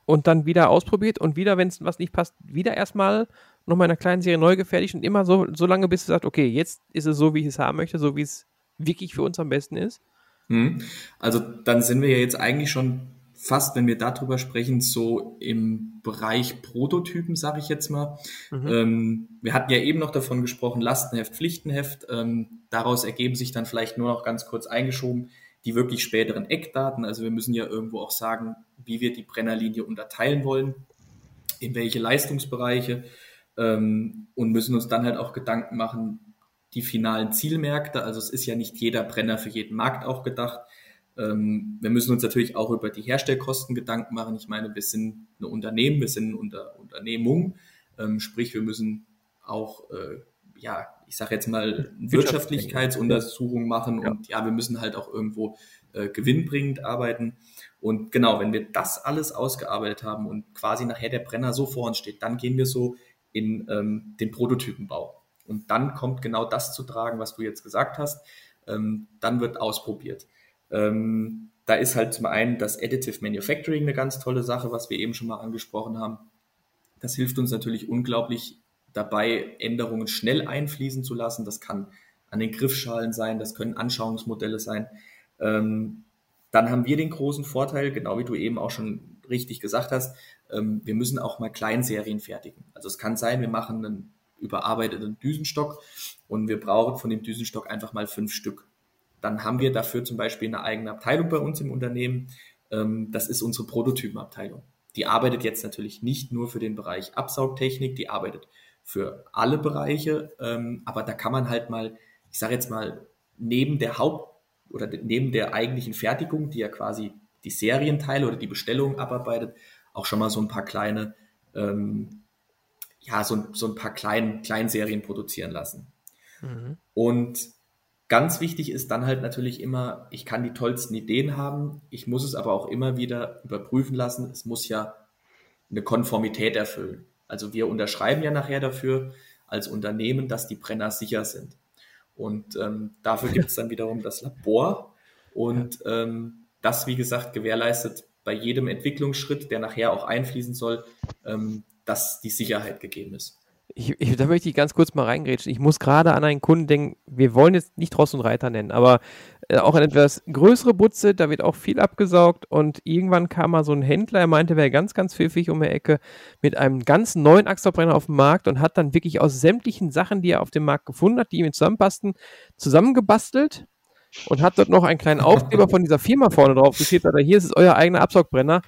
Speaker 3: und dann wieder ausprobiert und wieder, wenn es was nicht passt, wieder erstmal nochmal in einer kleinen Serie neu gefertigt und immer so, so lange, bis du sagst, okay, jetzt ist es so, wie ich es haben möchte, so wie es wirklich für uns am besten ist?
Speaker 2: Hm. Also dann sind wir ja jetzt eigentlich schon fast, wenn wir darüber sprechen, so im Bereich Prototypen, sage ich jetzt mal. Mhm. Ähm, wir hatten ja eben noch davon gesprochen, Lastenheft, Pflichtenheft. Ähm, daraus ergeben sich dann vielleicht nur noch ganz kurz eingeschoben die wirklich späteren Eckdaten. Also wir müssen ja irgendwo auch sagen, wie wir die Brennerlinie unterteilen wollen, in welche Leistungsbereiche ähm, und müssen uns dann halt auch Gedanken machen, die finalen Zielmärkte. Also es ist ja nicht jeder Brenner für jeden Markt auch gedacht. Ähm, wir müssen uns natürlich auch über die Herstellkosten Gedanken machen. Ich meine, wir sind ein Unternehmen, wir sind eine Unter Unternehmung, ähm, sprich wir müssen auch, äh, ja, ich sage jetzt mal, Wirtschaftlichkeitsuntersuchung machen und ja, wir müssen halt auch irgendwo äh, gewinnbringend arbeiten. Und genau, wenn wir das alles ausgearbeitet haben und quasi nachher der Brenner so vor uns steht, dann gehen wir so in ähm, den Prototypenbau. Und dann kommt genau das zu tragen, was du jetzt gesagt hast. Ähm, dann wird ausprobiert. Ähm, da ist halt zum einen das Additive Manufacturing eine ganz tolle Sache, was wir eben schon mal angesprochen haben. Das hilft uns natürlich unglaublich dabei, Änderungen schnell einfließen zu lassen. Das kann an den Griffschalen sein, das können Anschauungsmodelle sein. Ähm, dann haben wir den großen Vorteil, genau wie du eben auch schon richtig gesagt hast, ähm, wir müssen auch mal Kleinserien fertigen. Also es kann sein, wir machen einen überarbeiteten Düsenstock und wir brauchen von dem Düsenstock einfach mal fünf Stück. Dann haben wir dafür zum Beispiel eine eigene Abteilung bei uns im Unternehmen. Ähm, das ist unsere Prototypenabteilung. Die arbeitet jetzt natürlich nicht nur für den Bereich Absaugtechnik, die arbeitet für alle Bereiche, ähm, aber da kann man halt mal, ich sage jetzt mal, neben der Haupt- oder neben der eigentlichen Fertigung, die ja quasi die Serienteile oder die Bestellungen abarbeitet, auch schon mal so ein paar kleine, ähm, ja, so, so ein paar kleinen, Kleinserien produzieren lassen. Mhm. Und ganz wichtig ist dann halt natürlich immer, ich kann die tollsten Ideen haben, ich muss es aber auch immer wieder überprüfen lassen. Es muss ja eine Konformität erfüllen. Also wir unterschreiben ja nachher dafür als Unternehmen, dass die Brenner sicher sind. Und ähm, dafür gibt es dann wiederum das Labor. Und ähm, das, wie gesagt, gewährleistet bei jedem Entwicklungsschritt, der nachher auch einfließen soll, ähm, dass die Sicherheit gegeben ist.
Speaker 3: Ich, ich, da möchte ich ganz kurz mal reingrätschen. Ich muss gerade an einen Kunden denken, wir wollen jetzt nicht Ross und Reiter nennen, aber äh, auch eine etwas größere Butze, da wird auch viel abgesaugt und irgendwann kam mal so ein Händler, er meinte, wäre ganz, ganz pfiffig um die Ecke mit einem ganz neuen Achsverbrenner auf dem Markt und hat dann wirklich aus sämtlichen Sachen, die er auf dem Markt gefunden hat, die ihm zusammenpassen, zusammengebastelt und hat dort noch einen kleinen Aufkleber von dieser Firma vorne drauf geschrieben, oder hier ist es euer eigener Absaugbrenner.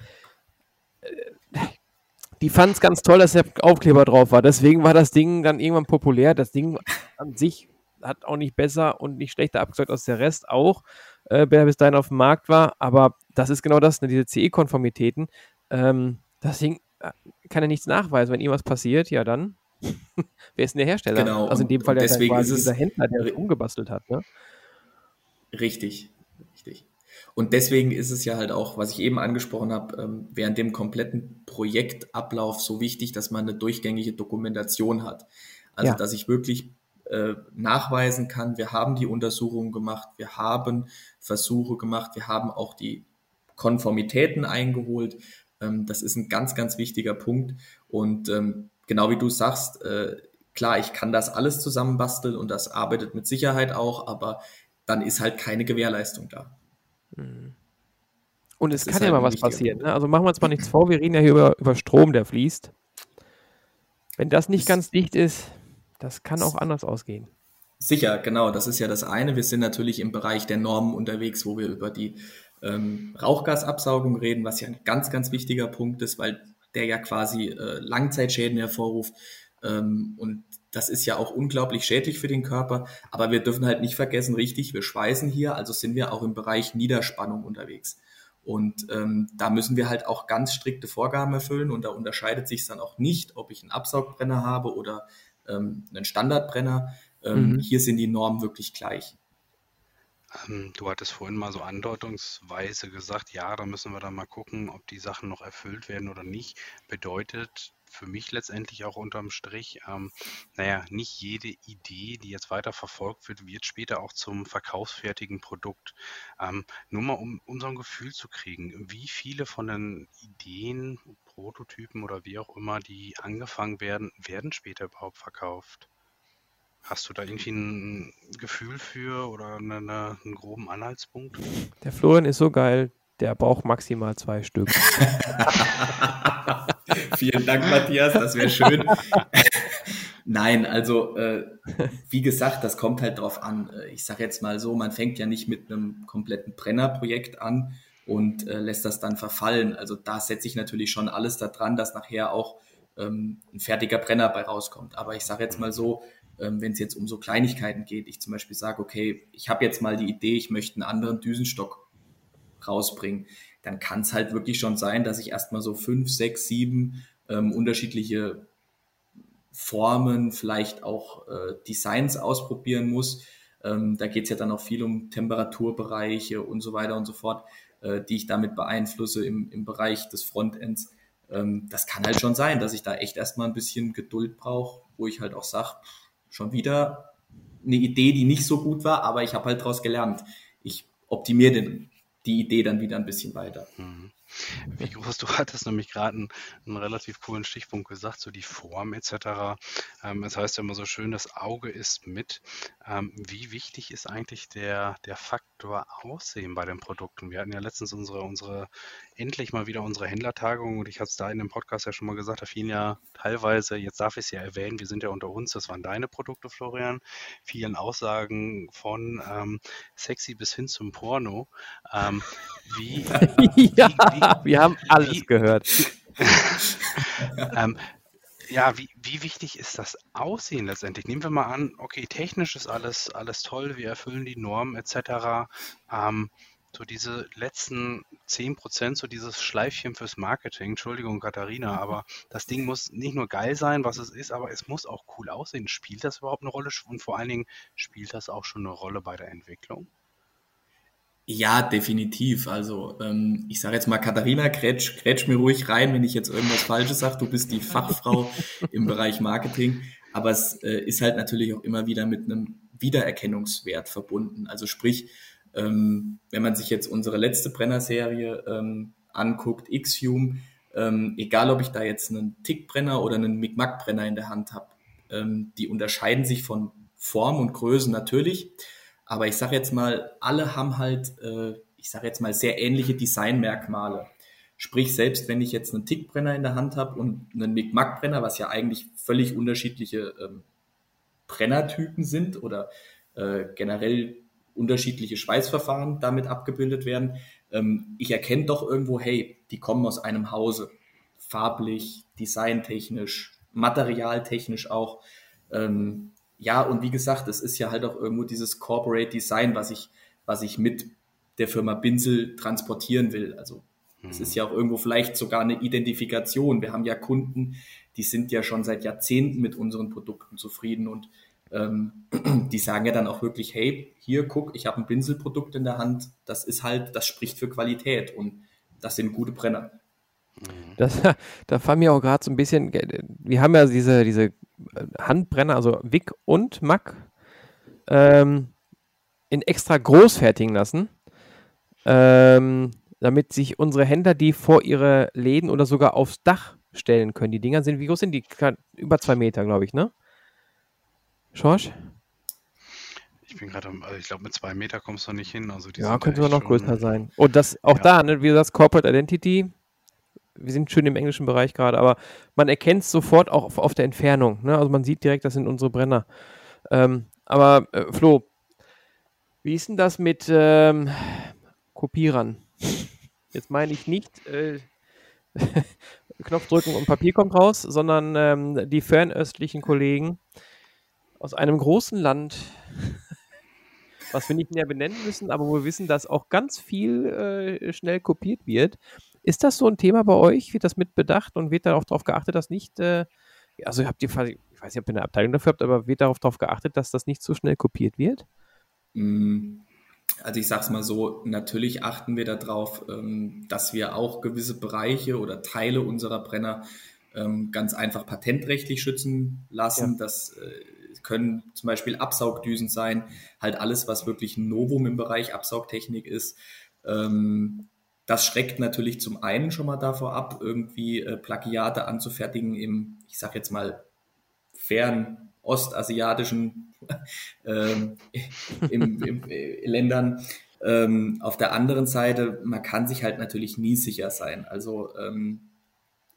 Speaker 3: Die fanden es ganz toll, dass der Aufkleber drauf war. Deswegen war das Ding dann irgendwann populär. Das Ding an sich hat auch nicht besser und nicht schlechter abgesaugt als der Rest auch, äh, der bis dahin auf dem Markt war. Aber das ist genau das, ne, diese CE-Konformitäten. Ähm, das Ding äh, kann ja nichts nachweisen. Wenn irgendwas passiert, ja dann. Wer ist denn der Hersteller?
Speaker 2: Genau.
Speaker 3: Also in dem Fall der
Speaker 2: deswegen ist es,
Speaker 3: dieser Händler, der umgebastelt hat. Ne?
Speaker 2: Richtig. Und deswegen ist es ja halt auch, was ich eben angesprochen habe, ähm, während dem kompletten Projektablauf so wichtig, dass man eine durchgängige Dokumentation hat. Also, ja. dass ich wirklich äh, nachweisen kann, wir haben die Untersuchungen gemacht, wir haben Versuche gemacht, wir haben auch die Konformitäten eingeholt. Ähm, das ist ein ganz, ganz wichtiger Punkt. Und ähm, genau wie du sagst, äh, klar, ich kann das alles zusammenbasteln und das arbeitet mit Sicherheit auch, aber dann ist halt keine Gewährleistung da.
Speaker 3: Mhm. Und es kann ja halt mal was passieren. Ne? Also machen wir uns mal nichts vor, wir reden ja hier über, über Strom, der fließt. Wenn das nicht ganz dicht ist, das kann auch anders ausgehen.
Speaker 2: Sicher, genau, das ist ja das eine. Wir sind natürlich im Bereich der Normen unterwegs, wo wir über die ähm, Rauchgasabsaugung reden, was ja ein ganz, ganz wichtiger Punkt ist, weil der ja quasi äh, Langzeitschäden hervorruft. Ähm, und das ist ja auch unglaublich schädlich für den Körper. Aber wir dürfen halt nicht vergessen, richtig, wir schweißen hier, also sind wir auch im Bereich Niederspannung unterwegs. Und ähm, da müssen wir halt auch ganz strikte Vorgaben erfüllen und da unterscheidet sich dann auch nicht, ob ich einen Absaugbrenner habe oder ähm, einen Standardbrenner. Ähm, mhm. Hier sind die Normen wirklich gleich.
Speaker 4: Ähm, du hattest vorhin mal so andeutungsweise gesagt, ja, da müssen wir dann mal gucken, ob die Sachen noch erfüllt werden oder nicht. Bedeutet, für mich letztendlich auch unterm Strich, ähm, naja, nicht jede Idee, die jetzt weiter verfolgt wird, wird später auch zum verkaufsfertigen Produkt. Ähm, nur mal, um, um so ein Gefühl zu kriegen, wie viele von den Ideen, Prototypen oder wie auch immer, die angefangen werden, werden später überhaupt verkauft? Hast du da irgendwie ein Gefühl für oder eine, eine, einen groben Anhaltspunkt?
Speaker 3: Der Florian ist so geil, der braucht maximal zwei Stück.
Speaker 2: Vielen Dank, Matthias, das wäre schön. Nein, also äh, wie gesagt, das kommt halt drauf an. Äh, ich sage jetzt mal so, man fängt ja nicht mit einem kompletten Brennerprojekt an und äh, lässt das dann verfallen. Also da setze ich natürlich schon alles daran, dass nachher auch ähm, ein fertiger Brenner bei rauskommt. Aber ich sage jetzt mal so, ähm, wenn es jetzt um so Kleinigkeiten geht, ich zum Beispiel sage, okay, ich habe jetzt mal die Idee, ich möchte einen anderen Düsenstock rausbringen, dann kann es halt wirklich schon sein, dass ich erstmal so fünf, sechs, sieben ähm, unterschiedliche Formen, vielleicht auch äh, Designs ausprobieren muss. Ähm, da geht es ja dann auch viel um Temperaturbereiche und so weiter und so fort, äh, die ich damit beeinflusse im, im Bereich des Frontends. Ähm, das kann halt schon sein, dass ich da echt erstmal ein bisschen Geduld brauche, wo ich halt auch sage, schon wieder eine Idee, die nicht so gut war, aber ich habe halt daraus gelernt. Ich optimiere die Idee dann wieder ein bisschen weiter. Mhm.
Speaker 4: Wie groß du hattest nämlich gerade einen, einen, relativ coolen Stichpunkt gesagt, so die Form etc. Ähm, es heißt ja immer so schön, das Auge ist mit. Ähm, wie wichtig ist eigentlich der, der Faktor Aussehen bei den Produkten? Wir hatten ja letztens unsere, unsere endlich mal wieder unsere Händlertagung und ich hatte es da in dem Podcast ja schon mal gesagt, da fielen ja teilweise, jetzt darf ich es ja erwähnen, wir sind ja unter uns, das waren deine Produkte, Florian, vielen Aussagen von ähm, sexy bis hin zum Porno. Ähm, wie,
Speaker 3: ja, wie, wie, wir haben alles wie, gehört.
Speaker 4: ähm, ja, wie, wie wichtig ist das Aussehen letztendlich? Nehmen wir mal an, okay, technisch ist alles, alles toll, wir erfüllen die Normen etc. Ähm, so diese letzten 10 Prozent, so dieses Schleifchen fürs Marketing, Entschuldigung, Katharina, aber das Ding muss nicht nur geil sein, was es ist, aber es muss auch cool aussehen. Spielt das überhaupt eine Rolle? Und vor allen Dingen, spielt das auch schon eine Rolle bei der Entwicklung?
Speaker 2: Ja, definitiv. Also ähm, ich sage jetzt mal, Katharina, grätsch, grätsch mir ruhig rein, wenn ich jetzt irgendwas Falsches sage. Du bist die Fachfrau im Bereich Marketing. Aber es äh, ist halt natürlich auch immer wieder mit einem Wiedererkennungswert verbunden. Also sprich, ähm, wenn man sich jetzt unsere letzte Brenner-Serie ähm, anguckt, X-Hume, ähm, egal ob ich da jetzt einen Tickbrenner oder einen Micmac-Brenner in der Hand habe, ähm, die unterscheiden sich von Form und Größe natürlich. Aber ich sage jetzt mal, alle haben halt, äh, ich sage jetzt mal, sehr ähnliche Designmerkmale. Sprich, selbst wenn ich jetzt einen Tickbrenner in der Hand habe und einen Micmac-Brenner, was ja eigentlich völlig unterschiedliche ähm, Brennertypen sind oder äh, generell unterschiedliche Schweißverfahren damit abgebildet werden. Ähm, ich erkenne doch irgendwo, hey, die kommen aus einem Hause. Farblich, designtechnisch, materialtechnisch auch. Ähm, ja, und wie gesagt, es ist ja halt auch irgendwo dieses Corporate Design, was ich, was ich mit der Firma Binsel transportieren will. Also es ist mhm. ja auch irgendwo vielleicht sogar eine Identifikation. Wir haben ja Kunden, die sind ja schon seit Jahrzehnten mit unseren Produkten zufrieden und ähm, die sagen ja dann auch wirklich, hey, hier guck, ich habe ein Pinselprodukt in der Hand, das ist halt, das spricht für Qualität und das sind gute Brenner.
Speaker 3: Das, da fallen mir auch gerade so ein bisschen, wir haben ja diese, diese Handbrenner, also Wick und Mack, ähm, in extra groß fertigen lassen, ähm, damit sich unsere Händler die vor ihre Läden oder sogar aufs Dach stellen können. Die Dinger sind, wie groß sind die? Über zwei Meter, glaube ich, ne? Schorsch?
Speaker 4: Ich bin gerade, also ich glaube, mit zwei Meter kommst du nicht hin. Also
Speaker 3: ja, könnte noch größer sein. Und das auch ja. da, ne, wie du sagst, Corporate Identity. Wir sind schön im englischen Bereich gerade, aber man erkennt es sofort auch auf, auf der Entfernung. Ne? Also man sieht direkt, das sind unsere Brenner. Ähm, aber äh, Flo, wie ist denn das mit ähm, Kopierern? Jetzt meine ich nicht äh, Knopf drücken und Papier kommt raus, sondern ähm, die fernöstlichen Kollegen aus einem großen Land, was wir nicht näher benennen müssen, aber wo wir wissen, dass auch ganz viel äh, schnell kopiert wird. Ist das so ein Thema bei euch? Wird das mit bedacht und wird darauf darauf geachtet, dass nicht, äh, also habt ihr, ich weiß nicht, ob ihr eine Abteilung dafür habt, aber wird darauf, darauf geachtet, dass das nicht so schnell kopiert wird?
Speaker 2: Mm, also ich sag's mal so, natürlich achten wir darauf, ähm, dass wir auch gewisse Bereiche oder Teile unserer Brenner ähm, ganz einfach patentrechtlich schützen lassen. Ja. Das äh, können zum Beispiel Absaugdüsen sein, halt alles, was wirklich ein Novum im Bereich Absaugtechnik ist. Ähm, das schreckt natürlich zum einen schon mal davor ab, irgendwie äh, Plagiate anzufertigen im, ich sag jetzt mal, fern ostasiatischen ähm, im, im, äh, Ländern. Ähm, auf der anderen Seite, man kann sich halt natürlich nie sicher sein. Also ähm,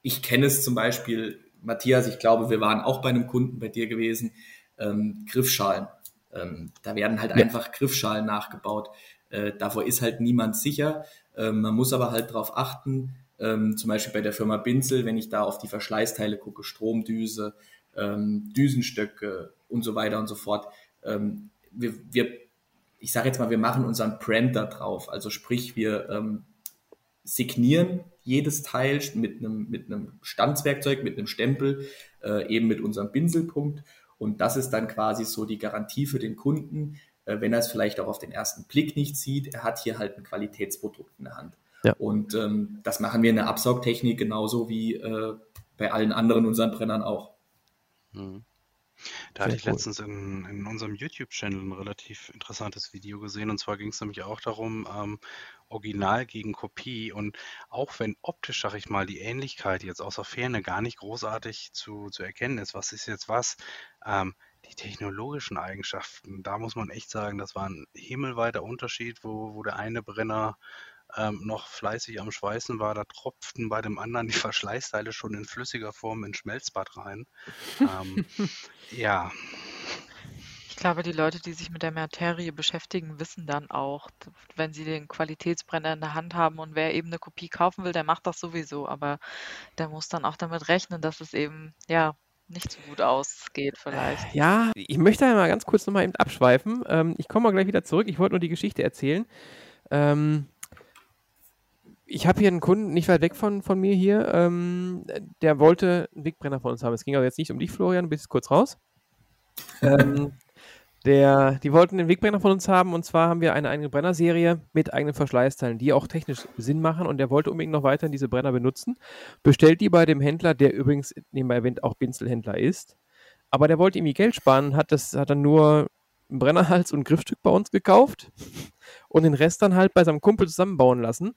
Speaker 2: ich kenne es zum Beispiel, Matthias, ich glaube, wir waren auch bei einem Kunden bei dir gewesen, ähm, Griffschalen. Ähm, da werden halt ja. einfach Griffschalen nachgebaut. Äh, davor ist halt niemand sicher. Ähm, man muss aber halt darauf achten, ähm, zum Beispiel bei der Firma Binzel, wenn ich da auf die Verschleißteile gucke, Stromdüse, ähm, Düsenstöcke und so weiter und so fort. Ähm, wir, wir, ich sage jetzt mal, wir machen unseren Brand da drauf. Also sprich, wir ähm, signieren jedes Teil mit einem, mit einem Stanzwerkzeug, mit einem Stempel, äh, eben mit unserem Pinselpunkt. Und das ist dann quasi so die Garantie für den Kunden, wenn er es vielleicht auch auf den ersten Blick nicht sieht. Er hat hier halt ein Qualitätsprodukt in der Hand. Ja. Und ähm, das machen wir in der Absaugtechnik genauso wie äh, bei allen anderen unseren Brennern auch.
Speaker 4: Mhm. Da hatte ich cool. letztens in, in unserem YouTube-Channel ein relativ interessantes Video gesehen. Und zwar ging es nämlich auch darum, ähm, Original gegen Kopie. Und auch wenn optisch, sag ich mal, die Ähnlichkeit jetzt außer Ferne gar nicht großartig zu, zu erkennen ist, was ist jetzt was, ähm, technologischen Eigenschaften, da muss man echt sagen, das war ein himmelweiter Unterschied, wo, wo der eine Brenner ähm, noch fleißig am Schweißen war, da tropften bei dem anderen die Verschleißteile schon in flüssiger Form ins Schmelzbad rein. ähm, ja.
Speaker 5: Ich glaube, die Leute, die sich mit der Materie beschäftigen, wissen dann auch, wenn sie den Qualitätsbrenner in der Hand haben und wer eben eine Kopie kaufen will, der macht das sowieso, aber der muss dann auch damit rechnen, dass es eben, ja, nicht so gut ausgeht vielleicht.
Speaker 3: Ja, ich möchte einmal ganz kurz nochmal eben abschweifen. Ähm, ich komme mal gleich wieder zurück. Ich wollte nur die Geschichte erzählen. Ähm, ich habe hier einen Kunden nicht weit weg von, von mir hier, ähm, der wollte einen Wegbrenner von uns haben. Es ging aber jetzt nicht um dich, Florian, du bist kurz raus. ähm, der, die wollten den Wegbrenner von uns haben und zwar haben wir eine eigene Brennerserie mit eigenen Verschleißteilen, die auch technisch Sinn machen und der wollte unbedingt noch weiterhin diese Brenner benutzen. Bestellt die bei dem Händler, der übrigens nebenbei erwähnt auch Binzelhändler ist. Aber der wollte irgendwie Geld sparen, hat, das, hat dann nur einen Brennerhals und ein Griffstück bei uns gekauft und den Rest dann halt bei seinem Kumpel zusammenbauen lassen.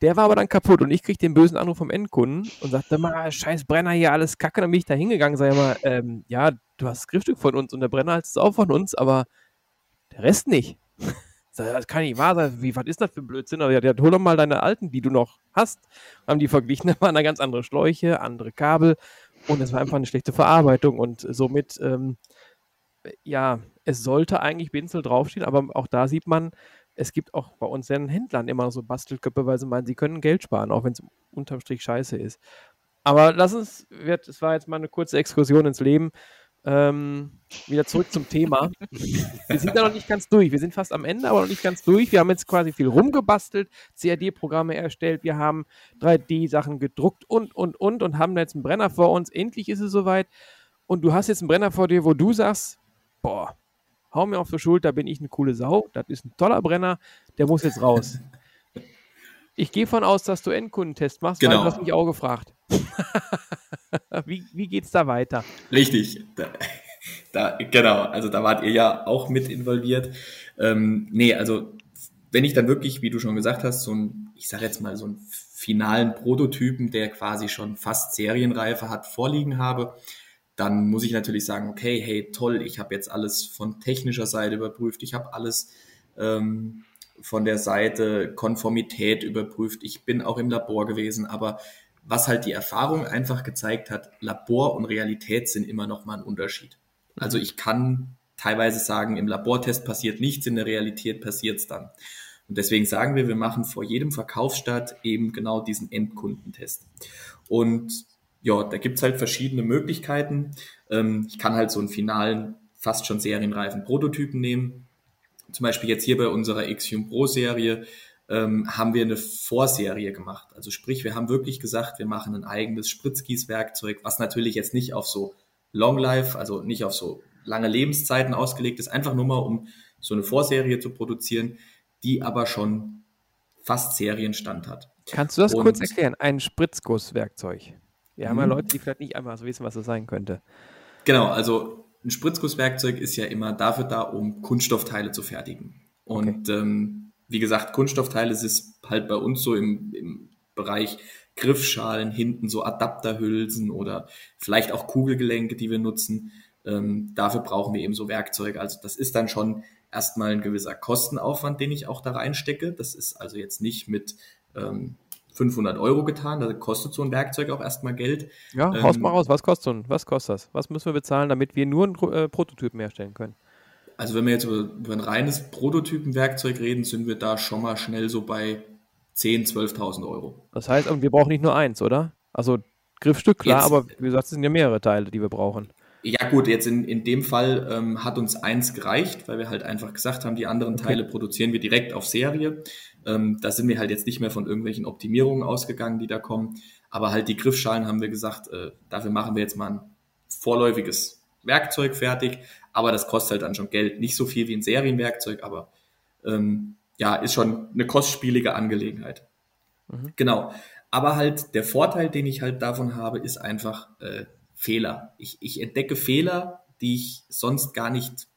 Speaker 3: Der war aber dann kaputt und ich krieg den bösen Anruf vom Endkunden und sagte mal, scheiß Brenner hier, alles kacke. Dann bin ich da hingegangen, sag ich mal, ähm, ja, du hast das Griffstück von uns und der Brenner ist auch von uns, aber der Rest nicht. Das kann nicht wahr sein. Wie, was ist das für ein Blödsinn? Aber ja, hol doch mal deine alten, die du noch hast. Haben die verglichen, da waren da ganz andere Schläuche, andere Kabel und es war einfach eine schlechte Verarbeitung und somit, ähm, ja, es sollte eigentlich Binzel draufstehen, aber auch da sieht man, es gibt auch bei uns Händlern immer so Bastelköpfe, weil sie meinen, sie können Geld sparen, auch wenn es unterm Strich scheiße ist. Aber lass uns, es war jetzt mal eine kurze Exkursion ins Leben. Ähm, wieder zurück zum Thema. Wir sind da noch nicht ganz durch. Wir sind fast am Ende, aber noch nicht ganz durch. Wir haben jetzt quasi viel rumgebastelt, CAD-Programme erstellt, wir haben 3D-Sachen gedruckt und, und, und und haben jetzt einen Brenner vor uns. Endlich ist es soweit. Und du hast jetzt einen Brenner vor dir, wo du sagst, boah, hau mir auf die Schulter, bin ich eine coole Sau. Das ist ein toller Brenner, der muss jetzt raus. Ich gehe von aus, dass du Endkundentest machst, genau. weil du hast mich auch gefragt. wie, wie geht's da weiter?
Speaker 2: Richtig. Da, da, genau, also da wart ihr ja auch mit involviert. Ähm, nee, also wenn ich dann wirklich, wie du schon gesagt hast, so ein, ich sage jetzt mal, so einen finalen Prototypen, der quasi schon fast Serienreife hat, vorliegen habe, dann muss ich natürlich sagen, okay, hey, toll, ich habe jetzt alles von technischer Seite überprüft, ich habe alles ähm, von der Seite Konformität überprüft, ich bin auch im Labor gewesen, aber was halt die Erfahrung einfach gezeigt hat, Labor und Realität sind immer noch mal ein Unterschied. Also ich kann teilweise sagen, im Labortest passiert nichts, in der Realität passiert es dann. Und deswegen sagen wir, wir machen vor jedem Verkaufsstart eben genau diesen Endkundentest. Und ja, da gibt's halt verschiedene Möglichkeiten. Ähm, ich kann halt so einen finalen, fast schon serienreifen Prototypen nehmen. Zum Beispiel jetzt hier bei unserer Xum Pro Serie ähm, haben wir eine Vorserie gemacht. Also sprich, wir haben wirklich gesagt, wir machen ein eigenes Spritzgießwerkzeug, was natürlich jetzt nicht auf so Long Life, also nicht auf so lange Lebenszeiten ausgelegt ist, einfach nur mal um so eine Vorserie zu produzieren, die aber schon fast Serienstand hat.
Speaker 3: Kannst du das Und, kurz erklären? Ein Spritzgusswerkzeug. Wir haben ja mhm. Leute, die vielleicht nicht einmal so wissen, was das sein könnte.
Speaker 2: Genau, also ein Spritzgusswerkzeug ist ja immer dafür da, um Kunststoffteile zu fertigen. Und okay. ähm, wie gesagt, Kunststoffteile ist halt bei uns so im, im Bereich Griffschalen, hinten so Adapterhülsen oder vielleicht auch Kugelgelenke, die wir nutzen. Ähm, dafür brauchen wir eben so Werkzeuge. Also das ist dann schon erstmal ein gewisser Kostenaufwand, den ich auch da reinstecke. Das ist also jetzt nicht mit ähm, 500 Euro getan. Da kostet so ein Werkzeug auch erstmal Geld.
Speaker 3: Ja, ähm, haus mal raus. Was kostet so ein, was kostet das? Was müssen wir bezahlen, damit wir nur einen äh, Prototypen herstellen können?
Speaker 2: Also wenn wir jetzt über, über ein reines Prototypenwerkzeug reden, sind wir da schon mal schnell so bei 10.000, 12.000 Euro.
Speaker 3: Das heißt, wir brauchen nicht nur eins, oder? Also Griffstück, klar, jetzt, aber wie gesagt, es sind ja mehrere Teile, die wir brauchen.
Speaker 2: Ja gut, jetzt in, in dem Fall ähm, hat uns eins gereicht, weil wir halt einfach gesagt haben, die anderen Teile produzieren wir direkt auf Serie. Ähm, da sind wir halt jetzt nicht mehr von irgendwelchen Optimierungen ausgegangen, die da kommen. Aber halt die Griffschalen haben wir gesagt, äh, dafür machen wir jetzt mal ein vorläufiges Werkzeug fertig. Aber das kostet halt dann schon Geld. Nicht so viel wie ein Serienwerkzeug, aber ähm, ja, ist schon eine kostspielige Angelegenheit. Mhm. Genau. Aber halt der Vorteil, den ich halt davon habe, ist einfach, äh, Fehler. Ich, ich entdecke Fehler, die ich sonst gar nicht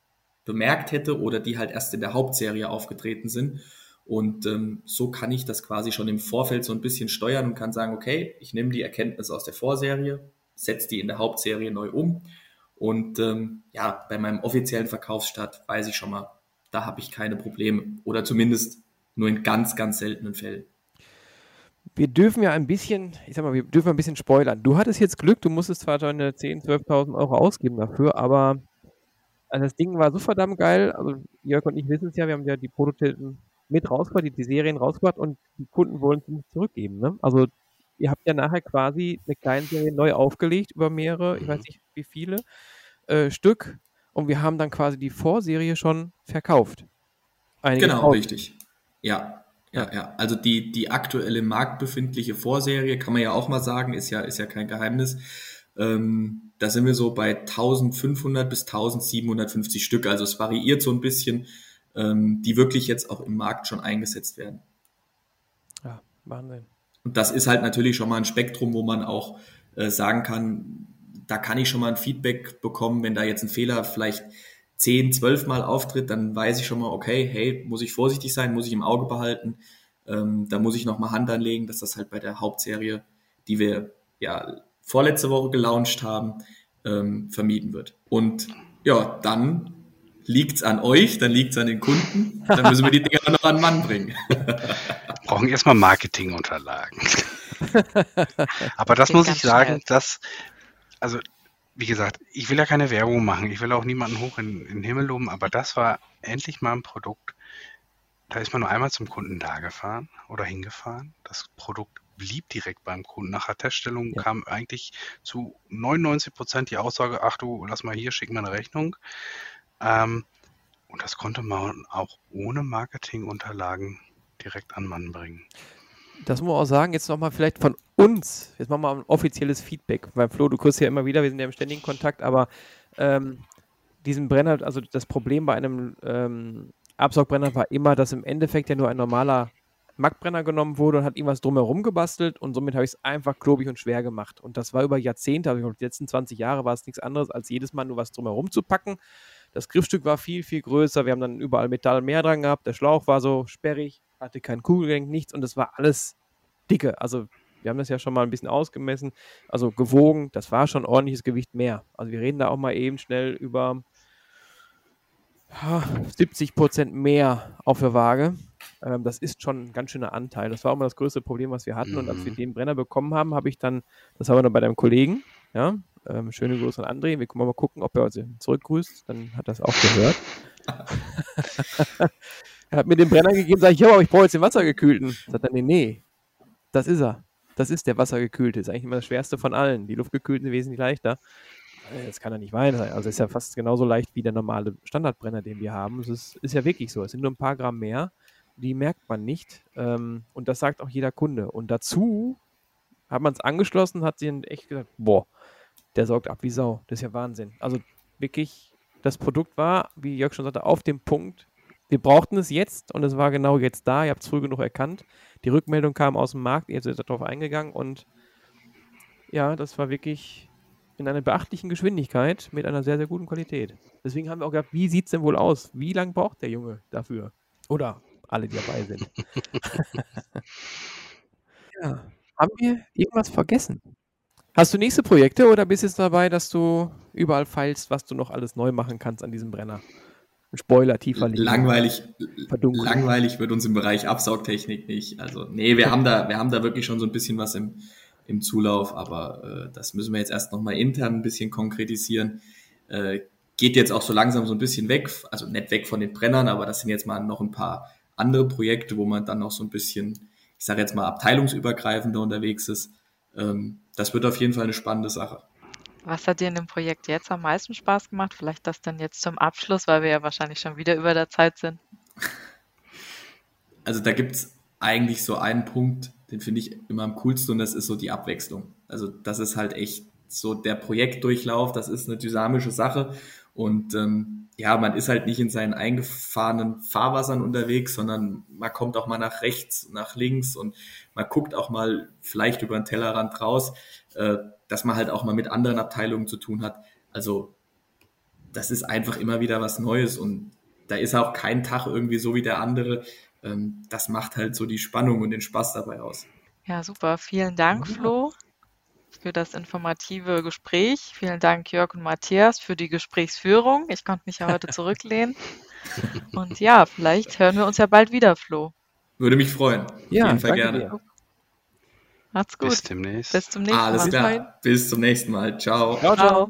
Speaker 2: bemerkt hätte oder die halt erst in der Hauptserie aufgetreten sind. Und ähm, so kann ich das quasi schon im Vorfeld so ein bisschen steuern und kann sagen, okay, ich nehme die Erkenntnis aus der Vorserie, setze die in der Hauptserie neu um. Und ähm, ja, bei meinem offiziellen Verkaufsstart weiß ich schon mal, da habe ich keine Probleme. Oder zumindest nur in ganz, ganz seltenen Fällen
Speaker 3: wir dürfen ja ein bisschen, ich sag mal, wir dürfen ein bisschen spoilern. Du hattest jetzt Glück, du musstest zwar deine 10.000, 12.000 Euro ausgeben dafür, aber also das Ding war so verdammt geil. Also Jörg und ich wissen es ja, wir haben ja die Prototypen mit rausgebracht, die, die Serien rausgebracht und die Kunden wollen es nicht zurückgeben. Ne? Also ihr habt ja nachher quasi eine kleine Serie neu aufgelegt über mehrere, ich weiß nicht wie viele äh, Stück und wir haben dann quasi die Vorserie schon verkauft.
Speaker 2: Einige genau, richtig. Ja, ja, ja. Also die, die aktuelle marktbefindliche Vorserie, kann man ja auch mal sagen, ist ja, ist ja kein Geheimnis. Ähm, da sind wir so bei 1500 bis 1750 Stück. Also es variiert so ein bisschen, ähm, die wirklich jetzt auch im Markt schon eingesetzt werden.
Speaker 3: Ja, Wahnsinn.
Speaker 2: Und das ist halt natürlich schon mal ein Spektrum, wo man auch äh, sagen kann, da kann ich schon mal ein Feedback bekommen, wenn da jetzt ein Fehler vielleicht 10, 12 Mal auftritt, dann weiß ich schon mal, okay, hey, muss ich vorsichtig sein, muss ich im Auge behalten. Ähm, da muss ich noch mal Hand anlegen, dass das halt bei der Hauptserie, die wir ja vorletzte Woche gelauncht haben, ähm, vermieden wird. Und ja, dann liegt's an euch, dann liegt's an den Kunden, dann müssen wir die Dinger noch an den Mann bringen.
Speaker 4: brauchen erstmal Marketingunterlagen. Aber das muss ich sagen, dass, also wie gesagt, ich will ja keine Werbung machen, ich will auch niemanden hoch in, in den Himmel loben, aber das war endlich mal ein Produkt, da ist man nur einmal zum Kunden da gefahren oder hingefahren. Das Produkt blieb direkt beim Kunden. Nach der Teststellung ja. kam eigentlich zu 99 Prozent die Aussage, ach du, lass mal hier, schick mir eine Rechnung. Ähm, und das konnte man auch ohne Marketingunterlagen direkt an Mann bringen
Speaker 3: das muss man auch sagen, jetzt nochmal vielleicht von uns, jetzt machen wir ein offizielles Feedback, weil Flo, du kriegst ja immer wieder, wir sind ja im ständigen Kontakt, aber ähm, diesen Brenner, also das Problem bei einem ähm, Absaugbrenner war immer, dass im Endeffekt ja nur ein normaler Mackbrenner genommen wurde und hat irgendwas drumherum gebastelt und somit habe ich es einfach klobig und schwer gemacht. Und das war über Jahrzehnte, also die letzten 20 Jahre war es nichts anderes, als jedes Mal nur was drumherum zu packen. Das Griffstück war viel, viel größer. Wir haben dann überall Metall mehr dran gehabt. Der Schlauch war so sperrig hatte kein Kugelgelenk, nichts und es war alles dicke. Also wir haben das ja schon mal ein bisschen ausgemessen, also gewogen, das war schon ordentliches Gewicht mehr. Also wir reden da auch mal eben schnell über 70 Prozent mehr auf der Waage. Ähm, das ist schon ein ganz schöner Anteil. Das war auch mal das größte Problem, was wir hatten. Mhm. Und als wir mhm. den Brenner bekommen haben, habe ich dann, das haben wir dann bei deinem Kollegen, ja, ähm, schöne Grüße an André. Wir können mal gucken, ob er uns zurückgrüßt. Dann hat er das auch gehört. Er hat mir den Brenner gegeben, sage ich, ja, aber ich brauche jetzt den Wassergekühlten. Sagt er, nee, nee, das ist er. Das ist der Wassergekühlte. Ist eigentlich immer das schwerste von allen. Die Luftgekühlten sind wesentlich leichter. Äh, das kann er nicht weinen. Also ist ja fast genauso leicht wie der normale Standardbrenner, den wir haben. Es ist, ist ja wirklich so. Es sind nur ein paar Gramm mehr. Die merkt man nicht. Ähm, und das sagt auch jeder Kunde. Und dazu hat man es angeschlossen, hat sie echt gesagt, boah, der sorgt ab wie Sau. Das ist ja Wahnsinn. Also wirklich, das Produkt war, wie Jörg schon sagte, auf dem Punkt wir brauchten es jetzt und es war genau jetzt da. Ihr habt es früh genug erkannt. Die Rückmeldung kam aus dem Markt, ihr seid darauf eingegangen und ja, das war wirklich in einer beachtlichen Geschwindigkeit mit einer sehr, sehr guten Qualität. Deswegen haben wir auch gedacht, wie sieht es denn wohl aus? Wie lange braucht der Junge dafür? Oder alle, die dabei sind. ja. Haben wir irgendwas vergessen? Hast du nächste Projekte oder bist du jetzt dabei, dass du überall feilst, was du noch alles neu machen kannst an diesem Brenner? Spoiler tiefer
Speaker 2: liegen. Langweilig, langweilig wird uns im Bereich Absaugtechnik nicht. Also, nee, wir haben da, wir haben da wirklich schon so ein bisschen was im, im Zulauf, aber äh, das müssen wir jetzt erst nochmal intern ein bisschen konkretisieren. Äh, geht jetzt auch so langsam so ein bisschen weg, also nicht weg von den Brennern, aber das sind jetzt mal noch ein paar andere Projekte, wo man dann noch so ein bisschen, ich sage jetzt mal, abteilungsübergreifender unterwegs ist. Ähm, das wird auf jeden Fall eine spannende Sache.
Speaker 5: Was hat dir in dem Projekt jetzt am meisten Spaß gemacht? Vielleicht das dann jetzt zum Abschluss, weil wir ja wahrscheinlich schon wieder über der Zeit sind.
Speaker 2: Also da gibt es eigentlich so einen Punkt, den finde ich immer am coolsten und das ist so die Abwechslung. Also das ist halt echt so der Projektdurchlauf, das ist eine dynamische Sache und ähm, ja, man ist halt nicht in seinen eingefahrenen Fahrwassern unterwegs, sondern man kommt auch mal nach rechts, nach links und man guckt auch mal vielleicht über den Tellerrand raus, äh, dass man halt auch mal mit anderen Abteilungen zu tun hat. Also das ist einfach immer wieder was Neues und da ist auch kein Tag irgendwie so wie der andere. Ähm, das macht halt so die Spannung und den Spaß dabei aus.
Speaker 5: Ja, super. Vielen Dank, Flo für das informative Gespräch. Vielen Dank, Jörg und Matthias, für die Gesprächsführung. Ich konnte mich ja heute zurücklehnen. Und ja, vielleicht hören wir uns ja bald wieder, Flo.
Speaker 2: Würde mich freuen. Auf
Speaker 3: Ja,
Speaker 2: jeden Fall
Speaker 3: danke
Speaker 2: gerne.
Speaker 3: dir.
Speaker 5: Macht's gut.
Speaker 4: Bis demnächst.
Speaker 5: Bis zum nächsten
Speaker 2: Alles
Speaker 5: Mal.
Speaker 2: klar. Bis zum nächsten Mal. Ciao.
Speaker 3: Ciao, ciao.
Speaker 5: Ciao.